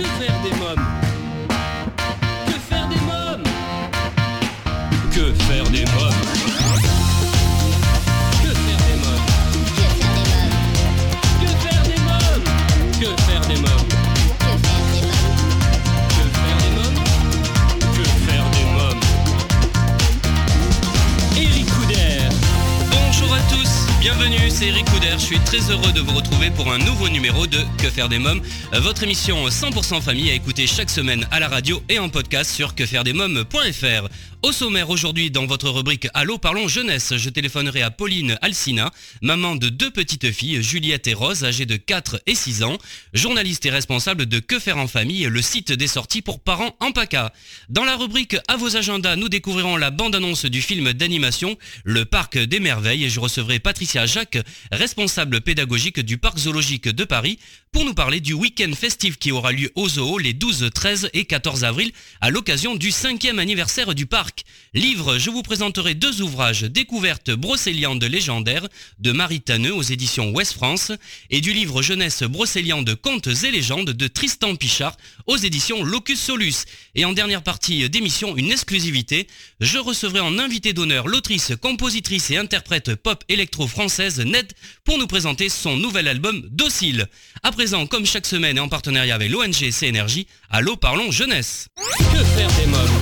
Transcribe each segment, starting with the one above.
Que faire des mômes suis très heureux de vous retrouver pour un nouveau numéro de Que faire des mômes, votre émission 100% famille à écouter chaque semaine à la radio et en podcast sur quefairedesmômes.fr. Au sommaire aujourd'hui, dans votre rubrique Allô, parlons jeunesse, je téléphonerai à Pauline Alsina, maman de deux petites filles, Juliette et Rose, âgées de 4 et 6 ans, journaliste et responsable de Que faire en famille, le site des sorties pour parents en PACA. Dans la rubrique À vos agendas, nous découvrirons la bande-annonce du film d'animation Le Parc des Merveilles et je recevrai Patricia Jacques, responsable pédagogique du Parc Zoologique de Paris, pour nous parler du week-end festif qui aura lieu au Zoo les 12, 13 et 14 avril à l'occasion du cinquième anniversaire du parc. Livre, je vous présenterai deux ouvrages, Découverte brocéliande légendaire de Marie Tanneux aux éditions Ouest France et du livre Jeunesse brocéliande contes et légendes de Tristan Pichard aux éditions Locus Solus. Et en dernière partie d'émission, une exclusivité, je recevrai en invité d'honneur l'autrice, compositrice et interprète pop électro française Ned pour nous présenter son nouvel album Docile. À présent, comme chaque semaine et en partenariat avec l'ONG CNRJ, Allô parlons jeunesse. Que faire des mômes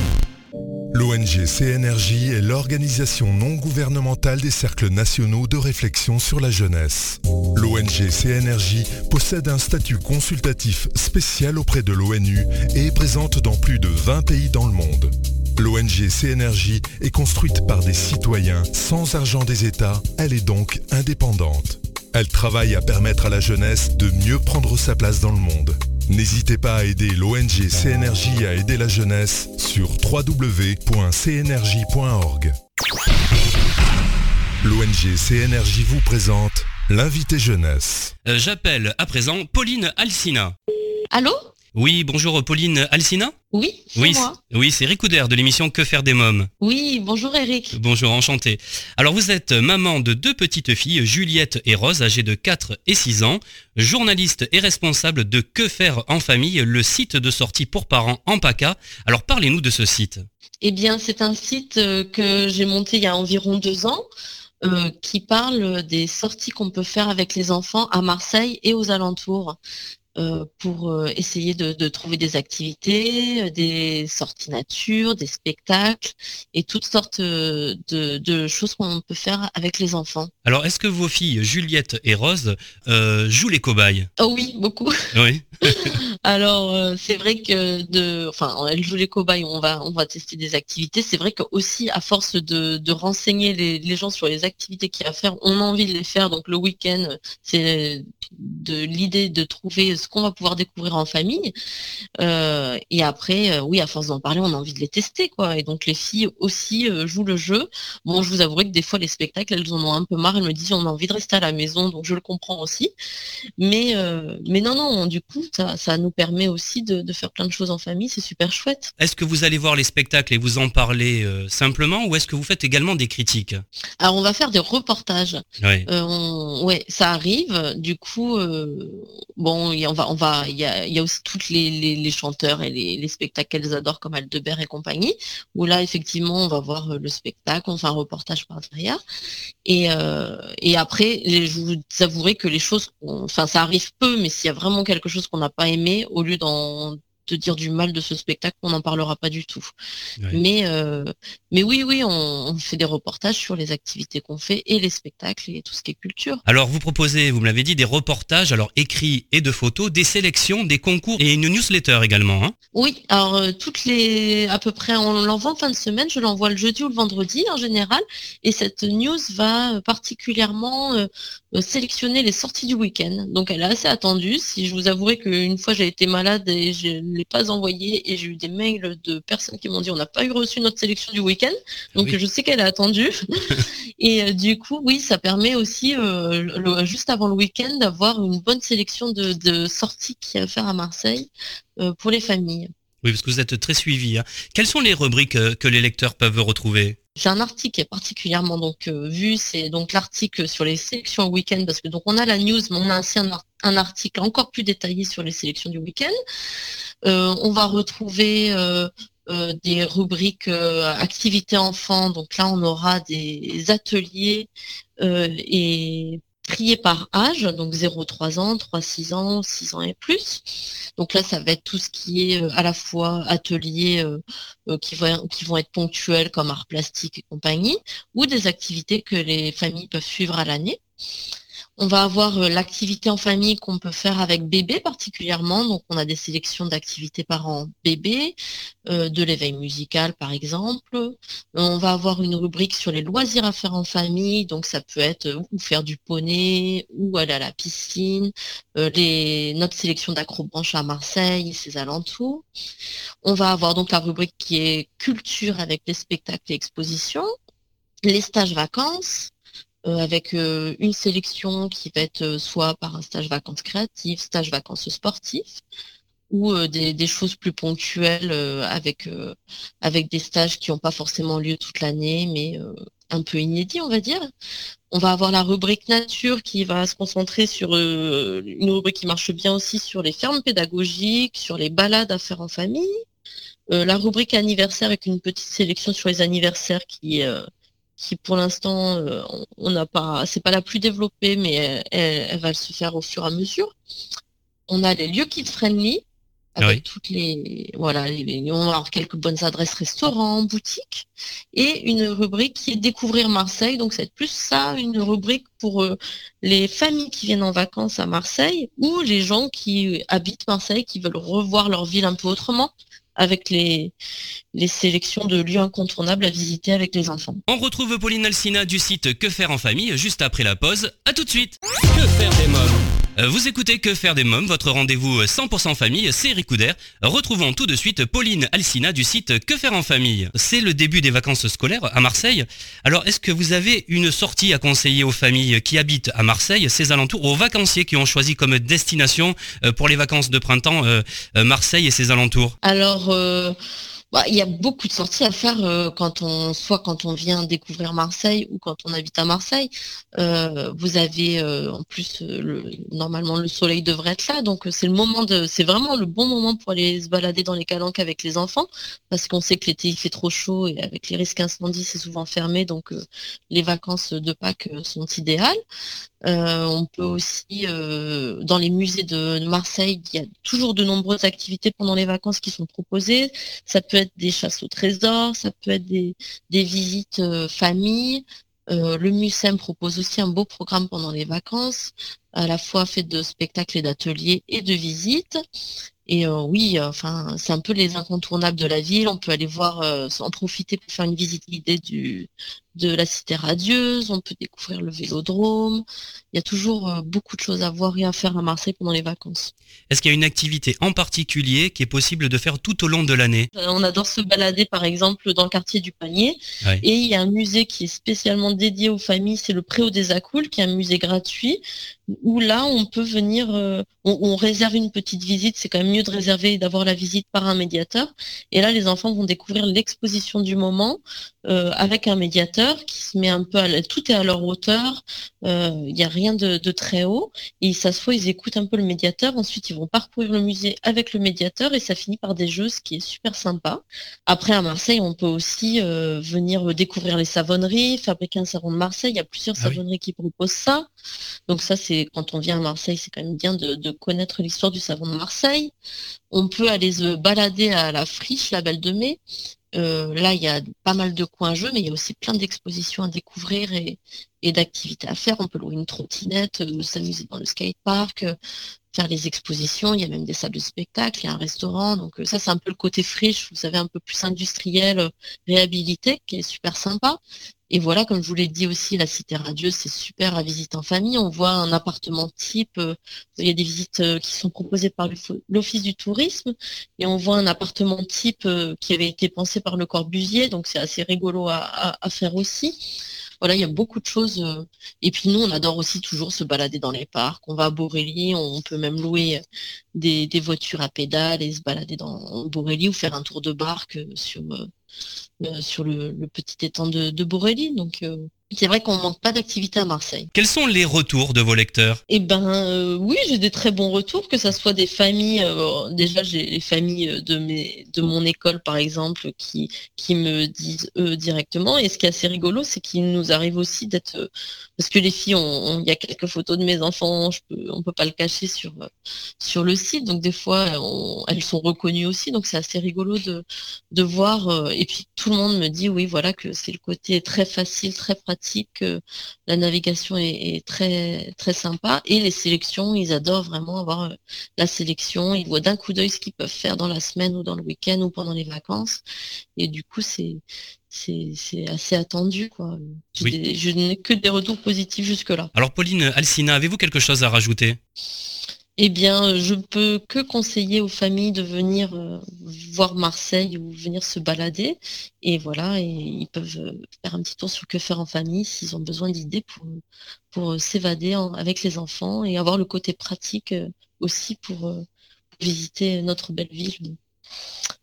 L'ONG CNRJ est l'organisation non gouvernementale des cercles nationaux de réflexion sur la jeunesse. L'ONG CNRJ possède un statut consultatif spécial auprès de l'ONU et est présente dans plus de 20 pays dans le monde. L'ONG CNRJ est construite par des citoyens sans argent des États, elle est donc indépendante. Elle travaille à permettre à la jeunesse de mieux prendre sa place dans le monde. N'hésitez pas à aider l'ONG CNRJ à aider la jeunesse sur www.cnrj.org. L'ONG CNRJ vous présente l'invité jeunesse. Euh, J'appelle à présent Pauline Alsina. Allô? Oui, bonjour Pauline Alsina Oui, c'est Oui, moi. oui, c'est Ricoudère de l'émission Que faire des mômes. Oui, bonjour Eric. Bonjour, enchanté. Alors vous êtes maman de deux petites filles, Juliette et Rose, âgées de 4 et 6 ans, journaliste et responsable de Que faire en famille, le site de sortie pour parents en PACA. Alors parlez-nous de ce site. Eh bien, c'est un site euh, que j'ai monté il y a environ deux ans euh, qui parle des sorties qu'on peut faire avec les enfants à Marseille et aux alentours. Euh, pour euh, essayer de, de trouver des activités, euh, des sorties nature, des spectacles et toutes sortes de, de choses qu'on peut faire avec les enfants. Alors est-ce que vos filles, Juliette et Rose, euh, jouent les cobayes? Oh oui, beaucoup. Oui? Alors euh, c'est vrai que de, enfin, elle joue les cobayes, on va, on va tester des activités. C'est vrai que aussi à force de, de renseigner les, les gens sur les activités qu'il y a à faire, on a envie de les faire. Donc le week-end, c'est de l'idée de trouver ce qu'on va pouvoir découvrir en famille. Euh, et après, euh, oui, à force d'en parler, on a envie de les tester, quoi. Et donc les filles aussi euh, jouent le jeu. Bon, je vous avouerai que des fois les spectacles, elles en ont un peu marre. Elles me disent on a envie de rester à la maison, donc je le comprends aussi. Mais, mais non, non, du coup, ça, ça nous permet aussi de, de faire plein de choses en famille, c'est super chouette. Est-ce que vous allez voir les spectacles et vous en parlez simplement ou est-ce que vous faites également des critiques? Alors, on va faire des reportages. Oui. On- ouais, ça arrive. Du coup, bon, il y a- on on va, il y a, aussi toutes les, chanteurs et les, les spectacles qu'elles adorent, comme Aldebert et compagnie, où là, effectivement, on va voir euh, le spectacle, on fait un reportage par derrière. Et, euh, après, je vous avouerai que les choses, enfin, ça arrive peu, mais s'il y a vraiment quelque chose qu'on n'a pas aimé, au lieu d'en de dire du mal de ce spectacle, on n'en parlera pas du tout. Mais, euh, mais oui, oui, on, on fait des reportages sur les activités qu'on fait et les spectacles et tout ce qui est culture. Alors vous proposez, vous me l'avez dit, des reportages, alors écrits et de photos, des sélections, des concours et une newsletter également. Hein Oui, alors euh, toutes les, à peu près, on l'envoie en fin de semaine, je l'envoie le jeudi ou le vendredi en général, et cette news va euh, particulièrement euh, sélectionner les sorties du week-end. Donc elle est assez attendue. Si je vous avouerai qu'une fois j'ai été malade et je ne l'ai pas envoyée et j'ai eu des mails de personnes qui m'ont dit on n'a pas eu reçu notre sélection du week-end, donc Oui. je sais qu'elle est attendue. et euh, du coup, oui, ça permet aussi euh, le- juste avant le week-end d'avoir une bonne sélection de, de sorties qu'il y a à faire à Marseille euh, pour les familles. Oui, parce que vous êtes très suivi. hein. Quelles sont les rubriques euh, que les lecteurs peuvent retrouver? J'ai un article qui est particulièrement donc vu, c'est donc l'article sur les sélections week-end parce que donc on a la news, mais on a aussi un, article encore plus détaillé sur les sélections du week-end. on va retrouver des rubriques activités enfants. Donc là, on aura des ateliers et trié par âge, donc 0-3 ans, 3-6 ans, 6 ans et plus. Donc là, ça va être tout ce qui est euh, à la fois ateliers euh, euh, qui, vont, qui vont être ponctuels comme art plastique et compagnie, ou des activités que les familles peuvent suivre à l'année. On va avoir euh, l'activité en famille qu'on peut faire avec bébé particulièrement. Donc on a des sélections d'activités parents bébé, euh, de l'éveil musical par exemple. On va avoir une rubrique sur les loisirs à faire en famille. Donc ça peut être euh, ou faire du poney ou aller à la piscine. les, notre sélection d'acrobranche à Marseille et ses alentours. On va avoir donc la rubrique qui est culture avec les spectacles et expositions. Les stages vacances, euh, avec euh, une sélection qui va être euh, soit par un stage vacances créatives, stage vacances sportifs, ou des, choses plus ponctuelles avec, avec des stages qui n'ont pas forcément lieu toute l'année, mais un peu inédits, on va dire. On va avoir la rubrique nature qui va se concentrer sur une rubrique qui marche bien aussi sur les fermes pédagogiques, sur les balades à faire en famille. la rubrique anniversaire avec une petite sélection sur les anniversaires qui, qui pour l'instant euh, on n'a pas, c'est pas la plus développée, mais elle, va se faire au fur et à mesure. On a les lieux kid friendly avec toutes les voilà, on va avoir quelques bonnes adresses restaurants, boutiques et une rubrique qui est découvrir Marseille. Donc c'est plus ça, une rubrique pour euh, les familles qui viennent en vacances à Marseille ou les gens qui habitent Marseille, qui veulent revoir leur ville un peu autrement avec les, les sélections de lieux incontournables à visiter avec les enfants. On retrouve Pauline Alsina du site Que faire en famille juste après la pause. À tout de suite. Que faire des mômes? Vous écoutez Que faire des mômes, votre rendez-vous 100% famille, c'est Eric Retrouvons tout de suite Pauline Alsina du site Que faire en famille. C'est le début des vacances scolaires à Marseille. Alors, est-ce que vous avez une sortie à conseiller aux familles qui habitent à Marseille, ses alentours, aux vacanciers qui ont choisi comme destination euh, pour les vacances de printemps euh, Marseille et ses alentours? Alors, bah, il y a beaucoup de sorties à faire euh, quand on, soit quand on vient découvrir Marseille ou quand on habite à Marseille. Euh, vous avez euh, en plus le, normalement le soleil devrait être là, donc c'est le moment de, c'est vraiment le bon moment pour aller se balader dans les calanques avec les enfants, parce qu'on sait que l'été il fait trop chaud et avec les risques incendies c'est souvent fermé, donc les vacances de Pâques sont idéales. Euh, on peut aussi, euh, dans les musées de Marseille, il y a toujours de nombreuses activités pendant les vacances qui sont proposées. Ça peut être des chasses au trésor, ça peut être des, visites euh, famille. le MUSEM propose aussi un beau programme pendant les vacances, à la fois fait de spectacles et d'ateliers et de visites. Et oui, enfin, c'est un peu les incontournables de la ville. On peut aller voir, en profiter pour faire une visite guidée du, de la cité radieuse, on peut découvrir le vélodrome. Il y a toujours euh, beaucoup de choses à voir et à faire à Marseille pendant les vacances. Est-ce qu'il y a une activité en particulier qui est possible de faire tout au long de l'année? Euh, On adore se balader par exemple dans le quartier du Panier. Et il y a un musée qui est spécialement dédié aux familles, c'est le Préau des Acoules, qui est un musée gratuit, où là on peut venir, euh, on, réserve une petite visite, c'est quand même mieux de réserver et d'avoir la visite par un médiateur. Et là les enfants vont découvrir l'exposition du moment avec un médiateur qui se met un peu à tout est à leur hauteur, euh, il n'y a rien de, très haut, et ils s'assoient, ils écoutent un peu le médiateur, ensuite ils vont parcourir le musée avec le médiateur et ça finit par des jeux, ce qui est super sympa. Après à Marseille, on peut aussi euh, venir découvrir les savonneries, fabriquer un savon de Marseille, il y a plusieurs ah savonneries qui proposent ça. Donc ça c'est quand on vient à Marseille, c'est quand même bien de, connaître l'histoire du savon de Marseille. On peut aller se balader à la friche, la Belle de Mai, euh, là, il y a pas mal de coins jeux, mais il y a aussi plein d'expositions à découvrir et, d'activités à faire. On peut louer une trottinette, euh, s'amuser dans le skatepark, euh, faire les expositions. Il y a même des salles de spectacle, il y a un restaurant. Donc ça, c'est un peu le côté friche, vous savez, un peu plus industriel, réhabilité, qui est super sympa. Et voilà, comme je vous l'ai dit aussi, la cité radieuse, c'est super à visiter en famille. On voit un appartement type, euh, il y a des visites euh, qui sont proposées par l'Office du tourisme, et on voit un appartement type euh, qui avait été pensé par le Corbusier, donc c'est assez rigolo à, faire aussi. Voilà, il y a beaucoup de choses. Et puis nous, on adore aussi toujours se balader dans les parcs. On va à Borély, on peut même louer des, voitures à pédales et se balader dans Borély ou faire un tour de barque sur sur le, petit étang de, de. Donc c'est vrai qu'on manque pas d'activité à Marseille. Quels sont les retours de vos lecteurs? Eh ben euh, oui, j'ai des très bons retours, que ce soit des familles. Euh, déjà, j'ai les familles de mes de mon école par exemple qui qui me disent eux directement. Et ce qui est assez rigolo, c'est qu'il nous arrive aussi d'être parce que les filles, il y a quelques photos de mes enfants, je peux, on peut pas le cacher sur sur le site. Donc des fois, elles sont reconnues aussi. Donc c'est assez rigolo de de voir. Euh, et puis tout le monde me dit oui, voilà que c'est le côté très facile, très pratique que la navigation est, très très sympa et les sélections, ils adorent vraiment avoir euh, la sélection. Ils voient d'un coup d'œil ce qu'ils peuvent faire dans la semaine ou dans le week-end ou pendant les vacances. Et du coup, c'est c'est assez attendu. Quoi. je n'ai que des retours positifs jusque-là. Alors Pauline, Alcina, avez-vous quelque chose à rajouter? Eh bien, je peux que conseiller aux familles de venir euh, voir Marseille ou venir se balader. Et voilà, ils peuvent euh, faire un petit tour sur que faire en famille s'ils ont besoin d'idées pour, euh, s'évader avec les enfants et avoir le côté pratique aussi pour visiter notre belle ville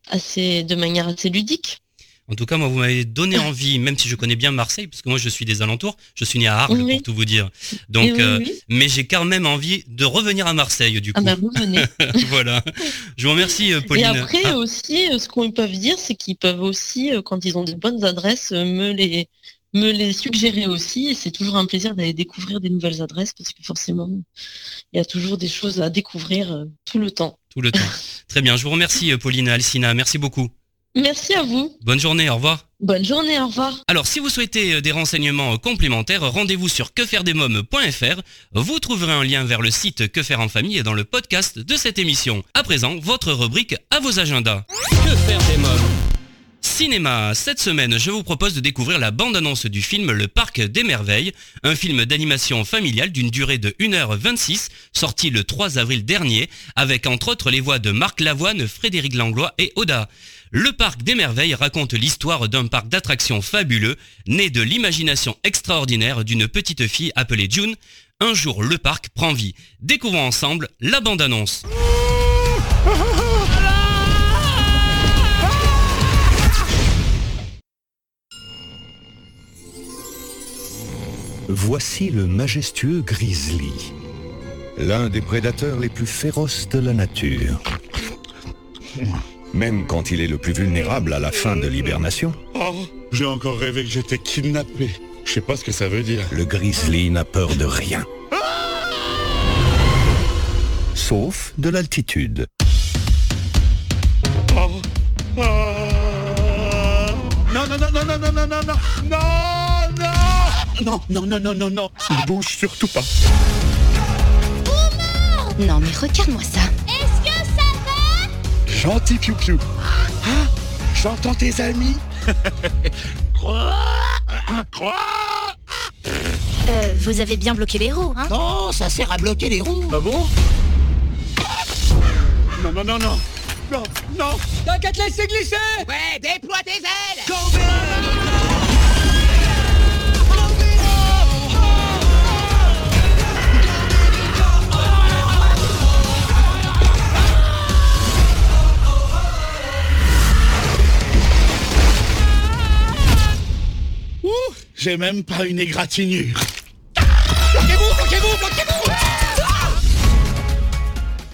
assez, de manière assez ludique. En tout cas, moi, vous m'avez donné envie, même si je connais bien Marseille, parce que moi, je suis des alentours. Je suis né à Arles, pour tout vous dire. Donc, euh, mais j'ai quand même envie de revenir à Marseille, du ah coup. Ah bah, vous venez. voilà. Je vous remercie, euh, Pauline. Et après ah. aussi, euh, ce qu'on peut dire, c'est qu'ils peuvent aussi, quand ils ont des bonnes adresses, me les me les suggérer aussi. Et c'est toujours un plaisir d'aller découvrir des nouvelles adresses parce que forcément, il y a toujours des choses à découvrir tout le temps. Tout le temps. Très bien. Je vous remercie, Pauline Alcina. Merci beaucoup. Merci à vous. Bonne journée, au revoir. Bonne journée, au revoir. Alors, si vous souhaitez euh, des renseignements euh, complémentaires, rendez-vous sur quefairedesmoms.fr. Vous trouverez un lien vers le site Que faire en famille et dans le podcast de cette émission. À présent, votre rubrique à vos agendas. Que faire des mômes? Cinéma, cette semaine je vous propose de découvrir la bande-annonce du film Le Parc des Merveilles, un film d'animation familiale d'une durée de 1h26, sorti le 3 avril dernier, avec entre autres les voix de Marc Lavoine, Frédéric Langlois et Oda. Le Parc des Merveilles raconte l'histoire d'un parc d'attractions fabuleux, né de l'imagination extraordinaire d'une petite fille appelée June. Un jour, le parc prend vie. Découvrons ensemble la bande-annonce. Voici le majestueux grizzly, l'un des prédateurs les plus féroces de la nature même quand il est le plus vulnérable à la fin de l'hibernation. Oh, j'ai encore rêvé que j'étais kidnappé. Je sais pas ce que ça veut dire. Le grizzly n'a peur de rien. Sauf de l'altitude. Oh, oh. Non, non, non, non, non, non, non, non, non, non, non, non, non, non, non, ne bouge surtout pas. Non, mais regarde-moi ça gentil Piu Piu. Ah, j'entends tes amis. Euh, vous avez bien bloqué les roues, hein? Non, ça sert à bloquer les roues. Ah bon? Non, non, non, non. Non, non. T'inquiète, laissez glisser Ouais, déploie tes ailes J'ai même pas une égratignure.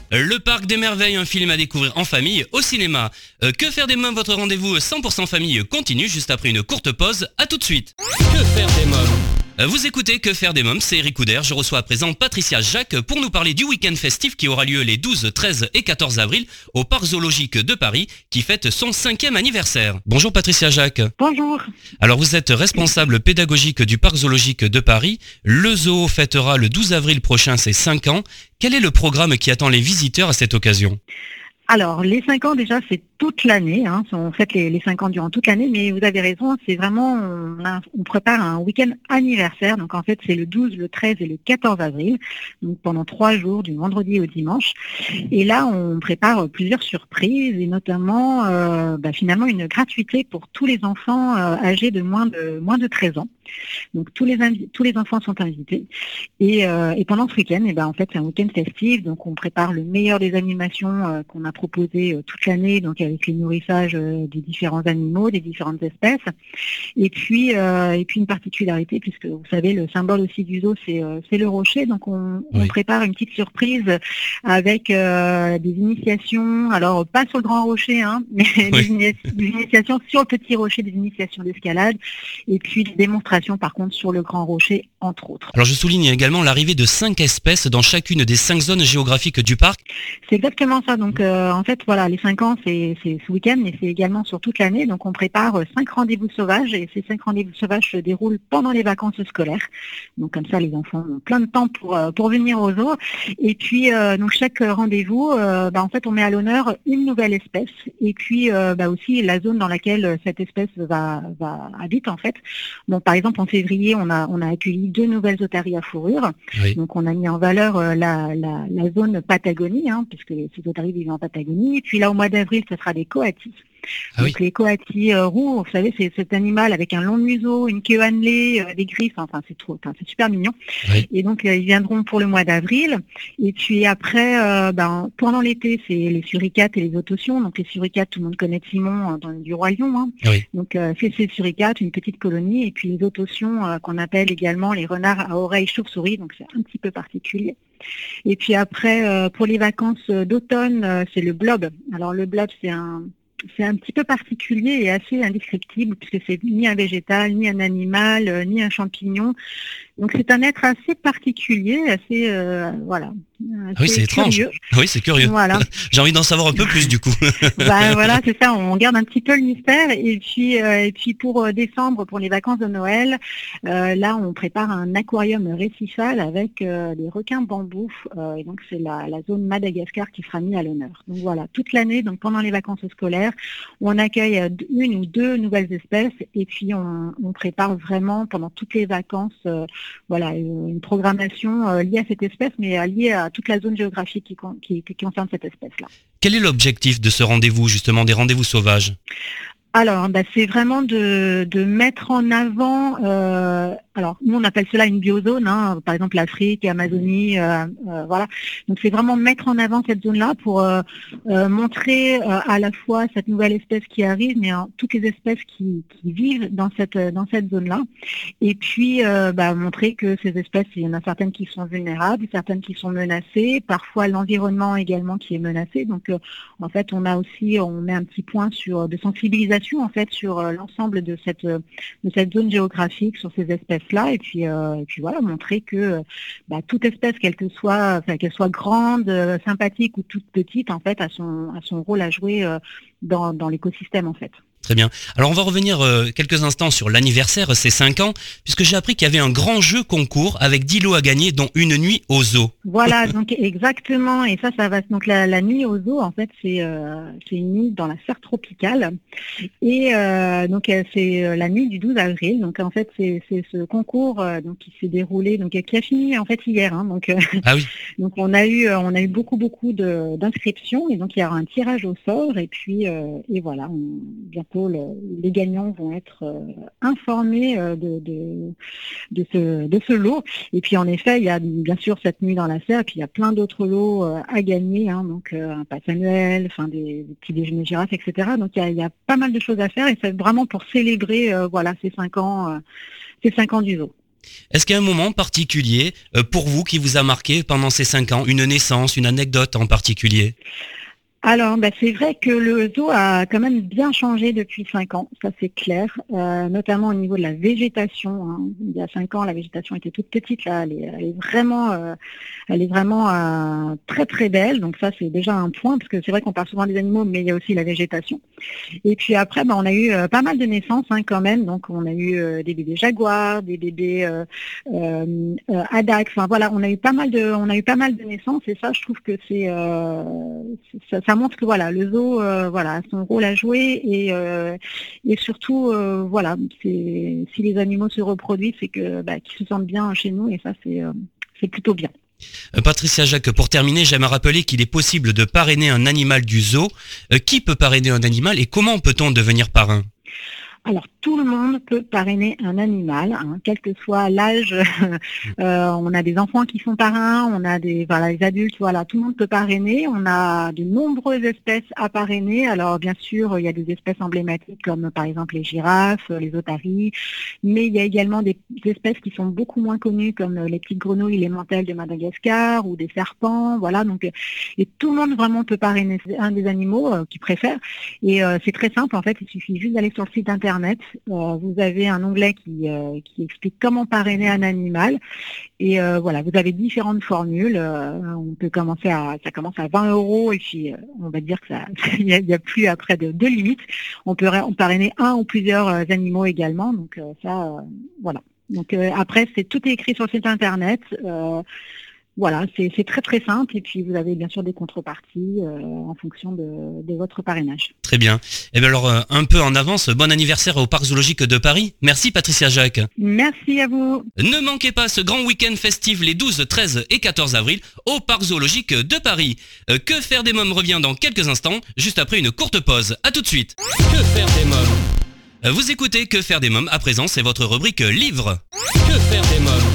Le Parc des Merveilles, un film à découvrir en famille au cinéma. Euh, que faire des mômes, votre rendez-vous 100% famille continue juste après une courte pause. À tout de suite. Que faire des mômes vous écoutez Que faire des mômes, c'est Eric Couder. Je reçois à présent Patricia Jacques pour nous parler du week-end festif qui aura lieu les 12, 13 et 14 avril au Parc Zoologique de Paris qui fête son cinquième anniversaire. Bonjour Patricia Jacques. Bonjour. Alors vous êtes responsable pédagogique du Parc Zoologique de Paris. Le zoo fêtera le 12 avril prochain ses 5 ans. Quel est le programme qui attend les visiteurs à cette occasion? Alors, les 5 ans, déjà, c'est toute l'année. Hein. On fait les, les 5 ans durant toute l'année, mais vous avez raison, c'est vraiment, on, prépare un week-end anniversaire. Donc, en fait, c'est le 12, le 13 et le 14 avril. Donc, pendant trois jours, du vendredi au dimanche. Et là, on prépare plusieurs surprises et notamment, euh, bah, finalement, une gratuité pour tous les enfants euh, âgés de moins de, moins de 13 ans. Donc tous les, tous les enfants sont invités. Et, euh, pendant ce week-end, eh ben, en fait, c'est un week-end festif, donc on prépare le meilleur des animations qu'on a proposée toute l'année, donc avec les nourrissages des différents animaux, des différentes espèces. Et puis, et puis une particularité, puisque vous savez, le symbole aussi du zoo, c'est le rocher. Donc on, prépare une petite surprise avec des initiations, alors pas sur le grand rocher, hein, mais des, initiations sur le petit rocher, des initiations d'escalade, et puis des démonstrations par contre sur le grand rocher, entre autres. Alors je souligne également l'arrivée de cinq espèces dans chacune des cinq zones géographiques du parc. C'est exactement ça. Donc euh, en fait, voilà, les cinq ans, c'est ce week-end, mais c'est également sur toute l'année. Donc on prépare euh, cinq rendez-vous sauvages, et ces cinq rendez-vous sauvages se déroulent pendant les vacances scolaires. Donc comme ça, les enfants ont plein de temps pour, euh, pour venir aux zoo. Et puis donc chaque rendez-vous, bah, en fait, on met à l'honneur une nouvelle espèce, et puis bah, aussi la zone dans laquelle cette espèce va, va habite en fait. Donc par exemple en février, on a on a accueilli deux nouvelles otaries à fourrure. Donc on a mis en valeur euh, la, zone Patagonie, hein, puisque ces otaries vivent en Patagonie. Et puis là au mois d'avril, ce sera des coatis. Ah Donc les coatis euh, roux, vous savez, c'est cet animal avec un long museau, une queue annelée, euh, des griffes, enfin c'est trop, c'est super mignon. Et donc ils viendront pour le mois d'avril. Et puis après, ben, pendant l'été, c'est les suricates et les autotions. Donc les suricates, tout le monde connaît Simon dans, du roi lion. Hein. Donc c'est ces suricates, une petite colonie, et puis les autotions qu'on appelle également les renards à oreilles chauve-souris. Donc c'est un petit peu particulier. Et puis après, pour les vacances d'automne, c'est le blob. Alors le blob, c'est un c'est un petit peu particulier et assez indescriptible puisque c'est ni un végétal, ni un animal, euh, ni un champignon. Donc c'est un être assez particulier, assez euh, voilà. oui, c'est étrange. Oui, c'est curieux. Voilà. J'ai envie d'en savoir un peu plus du coup. bah, voilà, c'est ça. On garde un petit peu le mystère. Et puis, euh, et puis pour euh, décembre, pour les vacances de Noël, là, on prépare un aquarium récifal avec des requins bambous. et donc c'est la, zone Madagascar qui sera mise à l'honneur. Donc voilà, toute l'année, donc pendant les vacances scolaires, on accueille une ou deux nouvelles espèces et puis on, on prépare vraiment pendant toutes les vacances voilà, une programmation euh, liée à cette espèce, mais euh, liée à toute la zone géographique qui, qui concerne cette espèce-là. Quel est l'objectif de ce rendez-vous, justement, des rendez-vous sauvages? Alors, bah, c'est vraiment de, mettre en avant, euh, alors nous on appelle cela une biozone, hein, par exemple l'Afrique, l'Amazonie, euh, euh, voilà. Donc c'est vraiment mettre en avant cette zone-là pour montrer à la fois cette nouvelle espèce qui arrive, mais toutes les espèces qui, vivent dans cette dans cette zone-là, et puis bah, montrer que ces espèces, il y en a certaines qui sont vulnérables, certaines qui sont menacées, parfois l'environnement également qui est menacé. Donc en fait, on a aussi, on met un petit point sur de sensibilisation en fait sur euh, l'ensemble de cette de cette zone géographique sur ces espèces-là et puis euh, puis voilà montrer que bah, toute espèce quelle que soit qu'elle soit grande, euh, sympathique ou toute petite en fait a son a son rôle à jouer dans, dans l'écosystème en fait. Très bien. Alors on va revenir euh, quelques instants sur l'anniversaire, ces 5 ans, puisque j'ai appris qu'il y avait un grand jeu concours avec 10 lots à gagner, dont une nuit au zoo. Voilà, donc exactement. Et ça, ça va. Donc la, nuit au zoo, en fait, c'est euh, une nuit dans la serre tropicale. Et euh, donc c'est la nuit du 12 avril. Donc en fait, c'est ce concours donc qui s'est déroulé, donc qui a fini en fait hier. Hein. donc ah oui. donc on a eu on a eu beaucoup beaucoup d'inscriptions et donc il y aura un tirage au sort et puis et voilà, on, bien les gagnants vont être euh, informés euh, de, ce, lot. Et puis en effet, il y a bien sûr cette nuit dans la serre, puis il y a plein d'autres lots euh, à gagner, hein, donc un pass annuel, des, petits déjeuners girafes, etc. Donc il y, a, pas mal de choses à faire et c'est vraiment pour célébrer voilà ces cinq ans, ces cinq ans du zoo. Est-ce qu'il y a un moment particulier pour vous qui vous a marqué pendant ces cinq ans, une naissance, une anecdote en particulier? Alors, bah, c'est vrai que le zoo a quand même bien changé depuis cinq ans, ça c'est clair, euh, notamment au niveau de la végétation. Hein. Il y a cinq ans, la végétation était toute petite, là, elle est, vraiment, euh, elle est vraiment euh, très très belle. Donc ça, c'est déjà un point, parce que c'est vrai qu'on parle souvent des animaux, mais il y a aussi la végétation. Et puis après, bah, on a eu pas mal de naissances hein, quand même. Donc on a eu des bébés jaguars, des bébés adax. Enfin voilà, on a eu pas mal de, on a eu pas mal de naissances. Et ça, je trouve que c'est ça ça montre que voilà, le zoo euh, voilà, a son rôle à jouer et, euh, et surtout euh, voilà, si les animaux se reproduisent, c'est que bah, qu'ils se sentent bien chez nous et ça c'est plutôt bien. Patricia Jacques, pour terminer, j'aime rappeler qu'il est possible de parrainer un animal du zoo. qui peut parrainer un animal et comment peut-on devenir parrain? Alors, tout le monde peut parrainer un animal, hein, quel que soit l'âge. Euh, on a des enfants qui sont parrains, on a des voilà, adultes, voilà, tout le monde peut parrainer. On a de nombreuses espèces à parrainer. Alors bien sûr, il y a des espèces emblématiques comme par exemple les girafes, les otaries, mais il y a également des espèces qui sont beaucoup moins connues comme les petites grenouilles, les mantelles de Madagascar ou des serpents. Voilà, donc et tout le monde vraiment peut parrainer un des animaux euh, qu'il préfère. Et euh, c'est très simple en fait, il suffit juste d'aller sur le site internet euh, vous avez un onglet euh, qui, explique comment parrainer un animal. Et euh, voilà, vous avez différentes formules. on peut commencer à, ça commence à 20 euros et puis on va dire que ça, il n'y a, plus après de, de limites. On peut parrainer un ou plusieurs animaux également. Donc ça, voilà. Donc après, c'est tout est écrit sur le site internet. Voilà, c'est très très simple et puis vous avez bien sûr des contreparties euh, en fonction de, votre parrainage. Très bien. Et eh bien alors euh, un peu en avance, bon anniversaire au Parc Zoologique de Paris. Merci Patricia Jacques. Merci à vous. Ne manquez pas ce grand week-end festif les 12, 13 et 14 avril au Parc Zoologique de Paris. Euh, que faire des mômes revient dans quelques instants, juste après une courte pause. A tout de suite. Que faire des mômes? Vous écoutez Que faire des mômes à présent, c'est votre rubrique livre. Que faire des mômes?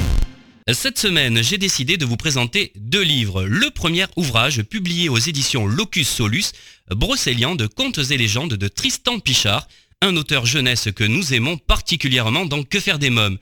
Cette semaine, j'ai décidé de vous présenter deux livres. Le premier ouvrage, publié aux éditions Locus Solus, Brocélian de Contes et légendes de Tristan Pichard, un auteur jeunesse que nous aimons particulièrement dans Que faire des mômes.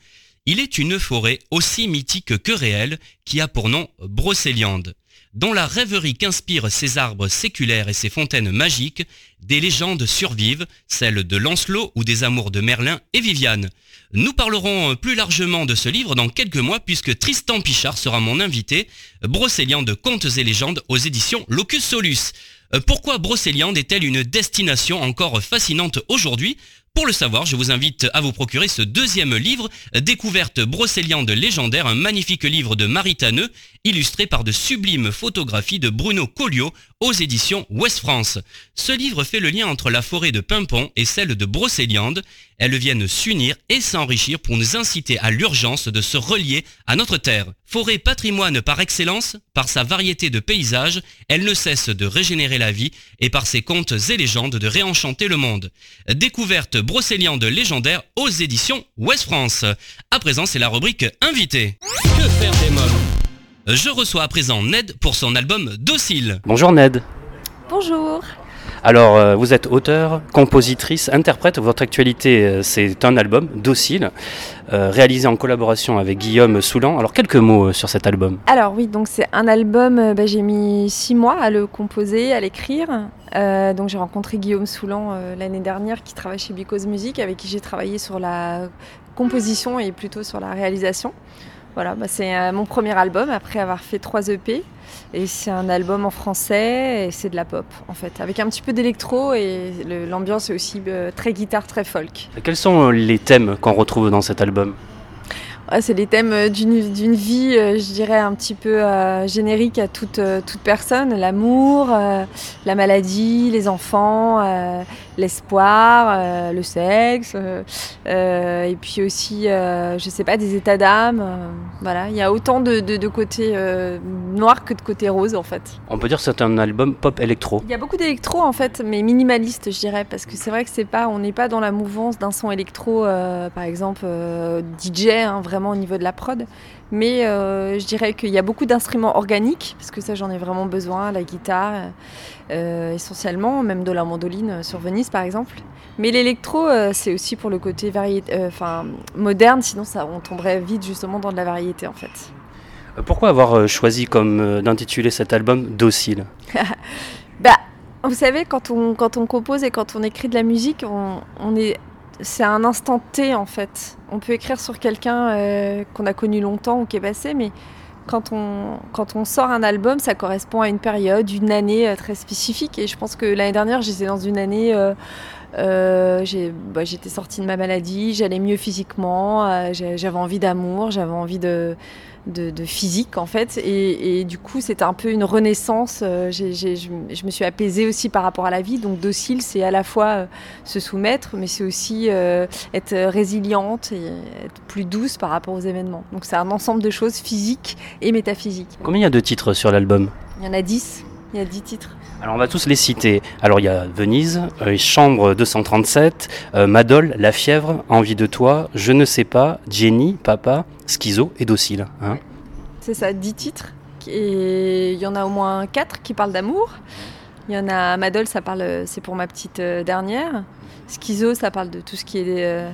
Il est une forêt aussi mythique que réelle qui a pour nom Brocéliande. Dont la rêverie qu'inspirent ces arbres séculaires et ces fontaines magiques, des légendes survivent, celles de Lancelot ou des amours de Merlin et Viviane. Nous parlerons plus largement de ce livre dans quelques mois puisque Tristan Pichard sera mon invité, Brocéliande de contes et légendes aux éditions Locus Solus. Euh, pourquoi Brocéliande est-elle une destination encore fascinante aujourd'hui? Pour le savoir, je vous invite à vous procurer ce deuxième livre, Découverte brocéliande légendaire, un magnifique livre de Maritaneux, illustré par de sublimes photographies de Bruno Colliot aux éditions Ouest France. Ce livre fait le lien entre la forêt de Pimpon et celle de Brocéliande. Elles viennent s'unir et s'enrichir pour nous inciter à l'urgence de se relier à notre terre. Forêt patrimoine par excellence, par sa variété de paysages, elle ne cesse de régénérer la vie et par ses contes et légendes de réenchanter le monde. Découverte brocéliande légendaire aux éditions Ouest France. À présent, c'est la rubrique Invité. Que faire des mômes? Je reçois à présent Ned pour son album Docile. Bonjour Ned. Bonjour. Alors, euh, vous êtes auteur, compositrice, interprète. Votre actualité, euh, c'est un album, Docile, euh, réalisé en collaboration avec Guillaume Soulan. Alors, quelques mots sur cet album. Alors, oui, donc c'est un album, bah, j'ai mis six mois à le composer, à l'écrire. donc, j'ai rencontré Guillaume Soulan l'année dernière qui travaille chez Because Music, avec qui j'ai travaillé sur la composition et plutôt sur la réalisation. Voilà, bah, c'est mon premier album après avoir fait trois EP. Et c'est un album en français et c'est de la pop en fait, avec un petit peu d'électro et l'ambiance est aussi euh, très guitare, très folk. quels sont euh, les thèmes qu'on retrouve dans cet album? C'est les thèmes euh, d'une vie, je dirais, un petit peu générique à toute, toute personne. L'amour, la maladie, les enfants, l'espoir, euh, le sexe, euh, euh, et puis aussi, je sais pas, des états d'âme. voilà, il y a autant de, de, côté noir que de côté rose en fait. On peut dire que c'est un album pop électro. Il y a beaucoup d'électro en fait, mais minimaliste je dirais, parce que c'est vrai que c'est pas, on n'est pas dans la mouvance d'un son électro, par exemple DJ, hein, vraiment au niveau de la prod. Mais je dirais qu'il y a beaucoup d'instruments organiques, parce que ça j'en ai vraiment besoin, la guitare essentiellement, même de la mandoline sur Venise par exemple. Mais l'électro, euh, c'est aussi pour le côté euh, enfin moderne, sinon ça, on tomberait vite justement dans de la variété en fait. Euh, pourquoi avoir choisi comme d'intituler cet album Docile? Bah, vous savez, quand on, quand on compose et quand on écrit de la musique, on, est, c'est un instant T en fait. On peut écrire sur quelqu'un qu'on a connu longtemps ou qui est passé, mais quand on, quand on sort un album, ça correspond à une période, une année euh, très spécifique. Et je pense que l'année dernière, j'étais dans une année. Euh, euh, bah, j'étais sortie de ma maladie, j'allais mieux physiquement, j'avais envie d'amour, j'avais envie de, de, physique en fait. Et, du coup, c'était un peu une renaissance. Euh, je me suis apaisée aussi par rapport à la vie. Donc docile, c'est à la fois euh, se soumettre, mais c'est aussi euh, être résiliente et être plus douce par rapport aux événements. Donc c'est un ensemble de choses physiques et métaphysiques. Combien il y a de titres sur l'album? Il y en a 10. Il y a 10 titres. Alors on va tous les citer. Alors il y a Venise, euh, Chambre 237, euh, Madol, La Fièvre, Envie de toi, Je ne sais pas, Jenny, Papa, Schizo et Docile. Hein. C'est ça, 10 titres. Et il y en a au moins 4 qui parlent d'amour. Il y en a Madol, ça parle, c'est pour ma petite euh, dernière. Schizo, ça parle de tout ce qui est euh,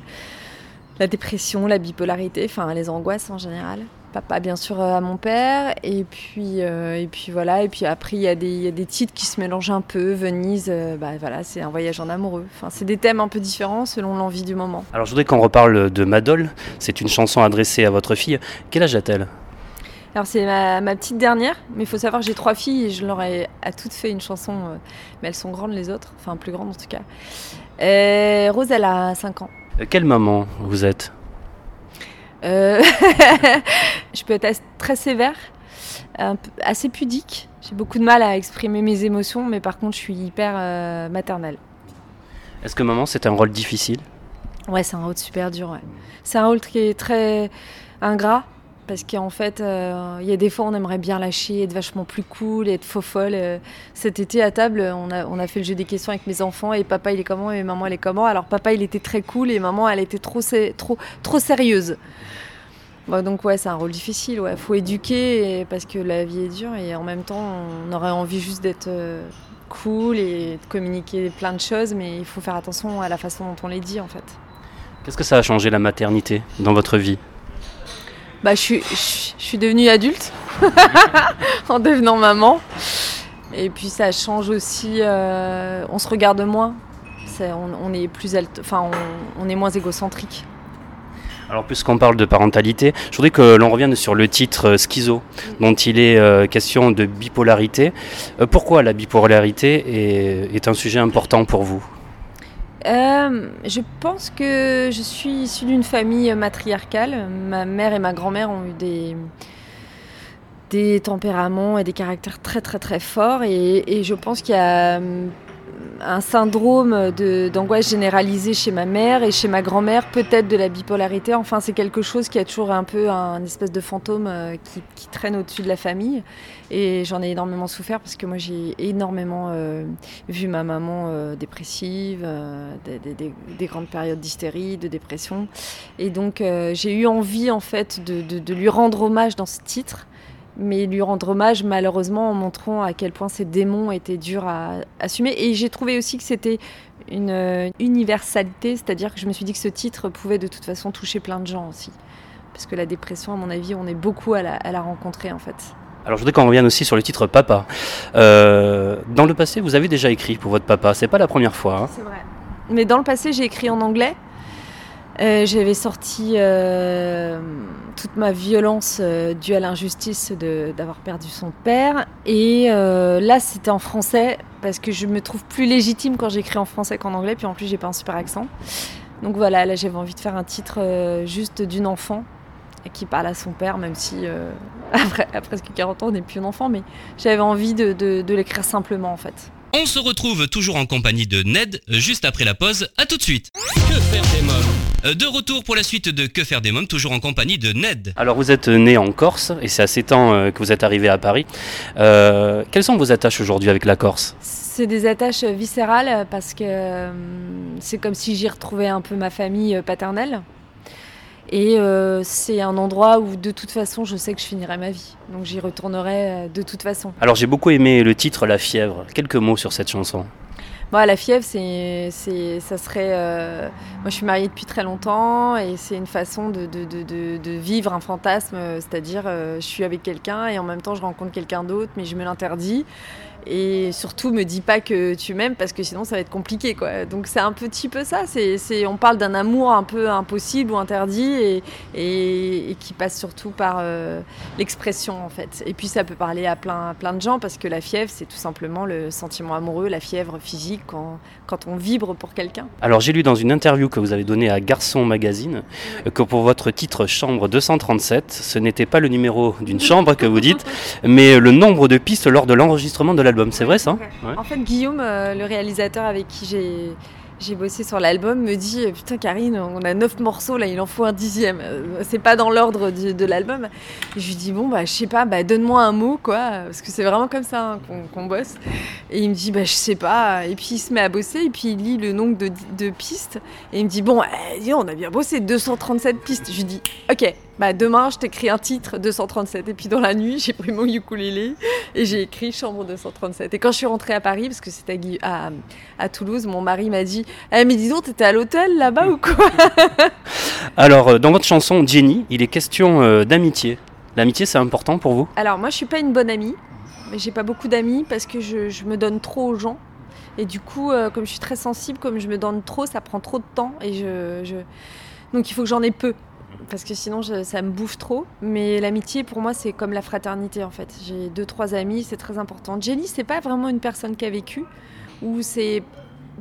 la dépression, la bipolarité, enfin les angoisses en général. Papa, bien sûr, euh, à mon père. Et puis, et puis voilà. Et puis après, il y, a des, il y, a des titres qui se mélangent un peu. Venise, bah, voilà, c'est un voyage en amoureux. Enfin, c'est des thèmes un peu différents selon l'envie du moment. Alors, je voudrais qu'on reparle de Madol. C'est une chanson adressée à votre fille. Quel âge a-t-elle? Alors c'est ma, ma, petite dernière, mais il faut savoir j'ai trois filles et je leur ai à toutes fait une chanson, euh, mais elles sont grandes les autres, enfin plus grandes en tout cas. Et Rose, elle a 5 ans. Quelle maman vous êtes? euh... Je peux être très sévère, assez pudique. J'ai beaucoup de mal à exprimer mes émotions, mais par contre je suis hyper euh, maternelle. Est-ce que maman c'est un rôle difficile? Ouais, c'est un rôle super dur. Ouais. C'est un rôle qui est très ingrat parce qu'en fait, il euh, y a des fois, on aimerait bien lâcher, être vachement plus cool, être faux folle. Euh, cet été, à table, on a, on a fait le jeu des questions avec mes enfants, et papa, il est comment, et maman, elle est comment. Alors, papa, il était très cool, et maman, elle était trop, trop, trop sérieuse. Bon, donc, ouais, c'est un rôle difficile, ouais. Faut éduquer, parce que la vie est dure, et en même temps, on aurait envie juste d'être euh, cool et de communiquer plein de choses, mais il faut faire attention à la façon dont on les dit, en fait. Qu'est-ce que ça a changé la maternité dans votre vie? Bah, je, suis, je, suis devenue adulte en devenant maman. Et puis ça change aussi, euh, on se regarde moins, on, est plus, enfin, on, est moins égocentrique. Alors puisqu'on parle de parentalité, je voudrais que l'on revienne sur le titre Schizo, dont il est euh, question de bipolarité. Euh, pourquoi la bipolarité est, est un sujet important pour vous? Euh, je pense que je suis issue d'une famille matriarcale. Ma mère et ma grand-mère ont eu des, tempéraments et des caractères très très très forts et, et je pense qu'il y a un syndrome d'angoisse généralisée chez ma mère et chez ma grand-mère, peut-être de la bipolarité. Enfin, c'est quelque chose qui a toujours un peu un espèce de fantôme euh, qui, traîne au-dessus de la famille. Et j'en ai énormément souffert parce que moi, j'ai énormément euh, vu ma maman euh, dépressive, des, des, des, grandes périodes d'hystérie, de dépression. Et donc, j'ai eu envie, en fait, de lui rendre hommage dans ce titre mais lui rendre hommage malheureusement en montrant à quel point ces démons étaient durs à assumer. Et j'ai trouvé aussi que c'était une universalité, c'est-à-dire que je me suis dit que ce titre pouvait de toute façon toucher plein de gens aussi. Parce que la dépression, à mon avis, on est beaucoup à la, à la rencontrer en fait. Alors je voudrais qu'on revienne aussi sur le titre Papa. Euh, dans le passé, vous avez déjà écrit pour votre papa, c'est pas la première fois. Hein c'est vrai. Mais dans le passé, j'ai écrit en anglais. Euh, j'avais sorti euh, toute ma violence euh, due à l'injustice d'avoir perdu son père. Et là, c'était en français parce que je me trouve plus légitime quand j'écris en français qu'en anglais. Puis en plus, j'ai pas un super accent. Donc voilà, là, j'avais envie de faire un titre juste d'une enfant qui parle à son père, même si après, à presque 40 ans, on n'est plus un enfant. Mais j'avais envie de, de l'écrire simplement en fait. On se retrouve toujours en compagnie de Ned, juste après la pause. À tout de suite. Que faire des mômes? De retour pour la suite de Que faire des mômes, toujours en compagnie de Ned. Alors vous êtes né en Corse et c'est assez temps que vous êtes arrivé à Paris. Euh, quelles sont vos attaches aujourd'hui avec la Corse? C'est des attaches viscérales parce que euh, c'est comme si j'y retrouvais un peu ma famille paternelle. Et euh, c'est un endroit où de toute façon je sais que je finirai ma vie. Donc j'y retournerai de toute façon. Alors j'ai beaucoup aimé le titre La fièvre. Quelques mots sur cette chanson. Bon, la fièvre, c'est, c'est, ça serait. Euh... Moi, je suis mariée depuis très longtemps et c'est une façon de, de, de, de vivre un fantasme, c'est-à-dire euh, je suis avec quelqu'un et en même temps je rencontre quelqu'un d'autre, mais je me l'interdis. Et surtout, me dis pas que tu m'aimes parce que sinon ça va être compliqué. Quoi. Donc c'est un petit peu ça. C'est, c'est, on parle d'un amour un peu impossible ou interdit et, et, qui passe surtout par euh, l'expression en fait. Et puis ça peut parler à plein, plein de gens parce que la fièvre, c'est tout simplement le sentiment amoureux, la fièvre physique quand, quand on vibre pour quelqu'un. Alors j'ai lu dans une interview que vous avez donnée à Garçon Magazine que pour votre titre Chambre 237, ce n'était pas le numéro d'une chambre que vous dites, mais le nombre de pistes lors de l'enregistrement de l'album. C'est vrai ça? Ouais. En fait, Guillaume, euh, le réalisateur avec qui j'ai j'ai bossé sur l'album, me dit euh, Putain, Karine, on a neuf morceaux, là, il en faut un dixième. Euh, c'est pas dans l'ordre de, l'album. je lui dis Bon, bah, je sais pas, bah, donne-moi un mot, quoi, parce que c'est vraiment comme ça hein, qu'on bosse. Et il me dit Bah, je sais pas. Et puis il se met à bosser, et puis il lit le nombre de, pistes, et il me dit Bon, eh, on a bien bossé, 237 pistes. Je lui dis Ok, bah demain je t'écris un titre 237 et puis dans la nuit j'ai pris mon ukulélé et j'ai écrit chambre 237 et quand je suis rentrée à Paris parce que c'était à, à, Toulouse mon mari m'a dit eh, mais dis donc t'étais à l'hôtel là-bas ou quoi? Alors euh, dans votre chanson Jenny il est question euh, d'amitié. L'amitié c'est important pour vous? Alors moi je suis pas une bonne amie mais j'ai pas beaucoup d'amis parce que je, me donne trop aux gens. Et du coup euh, comme je suis très sensible comme je me donne trop ça prend trop de temps et je... donc il faut que j'en ai peu parce que sinon ça me bouffe trop. Mais l'amitié pour moi c'est comme la fraternité en fait. J'ai deux trois amis, c'est très important. Jenny c'est pas vraiment une personne qui a vécu, ou c'est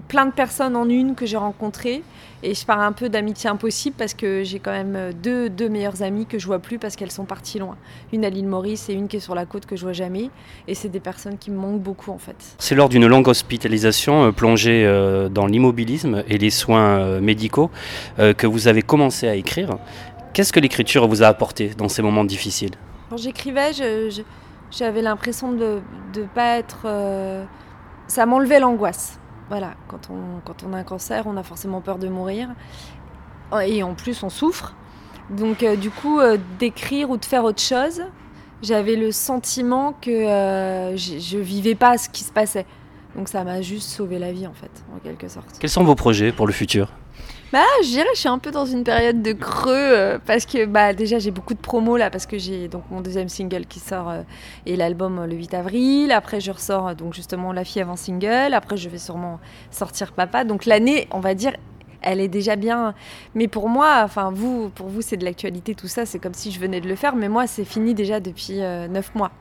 plein de personnes en une que j'ai rencontrées et je parle un peu d'amitié impossible parce que j'ai quand même deux, deux meilleures amies que je vois plus parce qu'elles sont parties loin. Une à l'île Maurice et une qui est sur la côte que je vois jamais et c'est des personnes qui me manquent beaucoup en fait. C'est lors d'une longue hospitalisation euh, plongée euh, dans l'immobilisme et les soins euh, médicaux que vous avez commencé à écrire. Qu'est-ce que l'écriture vous a apporté dans ces moments difficiles? Quand j'écrivais, j'avais l'impression de ne pas être... Euh, ça m'enlevait l'angoisse. Voilà, quand on, quand on a un cancer, on a forcément peur de mourir. Et en plus, on souffre. Donc euh, du coup, euh, d'écrire ou de faire autre chose, j'avais le sentiment que je ne vivais pas ce qui se passait. Donc ça m'a juste sauvé la vie en fait, en quelque sorte. Quels sont vos projets pour le futur? Bah, je dirais, je suis un peu dans une période de creux euh, parce que bah déjà j'ai beaucoup de promos là parce que j'ai donc mon deuxième single qui sort euh, et l'album euh, le 8 avril. Après je ressors donc justement La fille avant single. Après je vais sûrement sortir Papa. Donc l'année, on va dire, elle est déjà bien. Mais pour moi, enfin vous, pour vous c'est de l'actualité tout ça. C'est comme si je venais de le faire, mais moi c'est fini déjà depuis neuf mois.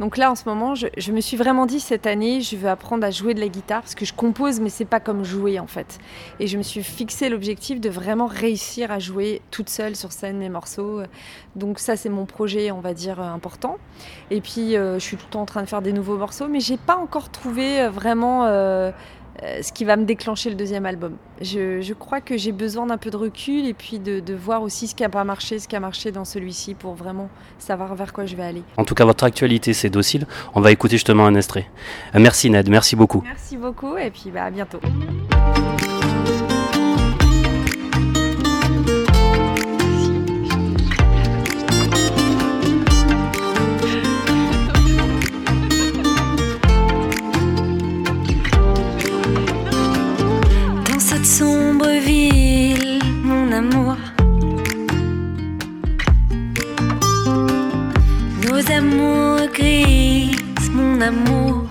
Donc là, en ce moment, je, me suis vraiment dit cette année, je veux apprendre à jouer de la guitare parce que je compose, mais c'est pas comme jouer en fait. Et je me suis fixé l'objectif de vraiment réussir à jouer toute seule sur scène mes morceaux. Donc ça, c'est mon projet, on va dire important. Et puis, euh, je suis tout le temps en train de faire des nouveaux morceaux, mais j'ai pas encore trouvé euh, vraiment. Euh, euh, ce qui va me déclencher le deuxième album. Je, crois que j'ai besoin d'un peu de recul et puis de, voir aussi ce qui n'a pas marché, ce qui a marché dans celui-ci pour vraiment savoir vers quoi je vais aller. En tout cas, votre actualité, c'est docile. On va écouter justement un extrait. Euh, merci Ned, merci beaucoup. Merci beaucoup et puis bah, à bientôt. Amours grises, mon amour.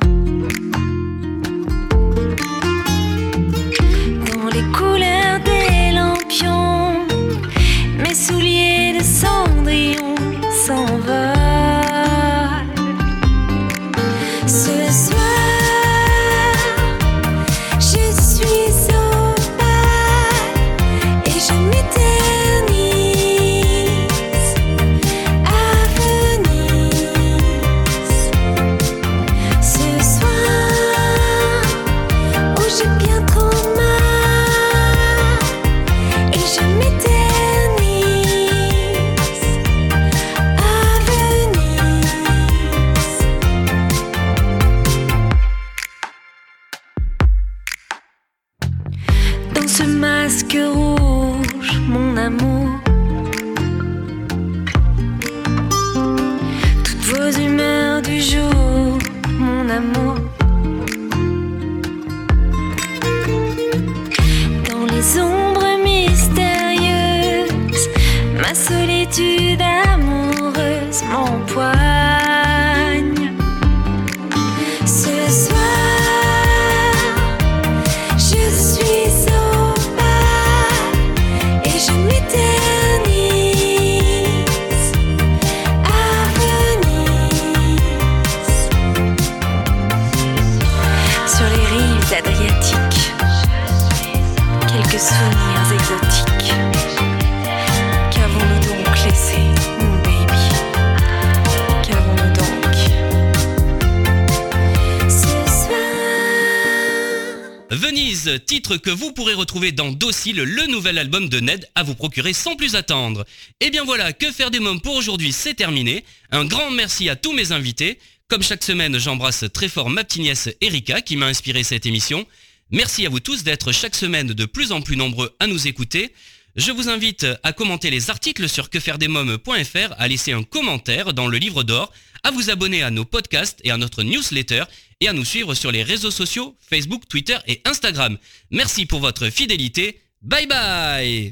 Venise, titre que vous pourrez retrouver dans Docile, le nouvel album de Ned à vous procurer sans plus attendre. Et bien voilà, que faire des mômes pour aujourd'hui, c'est terminé. Un grand merci à tous mes invités. Comme chaque semaine, j'embrasse très fort ma petite nièce Erika qui m'a inspiré cette émission. Merci à vous tous d'être chaque semaine de plus en plus nombreux à nous écouter. Je vous invite à commenter les articles sur quefairedesmoms.fr, à laisser un commentaire dans le livre d'or, à vous abonner à nos podcasts et à notre newsletter et à nous suivre sur les réseaux sociaux Facebook, Twitter et Instagram. Merci pour votre fidélité. Bye bye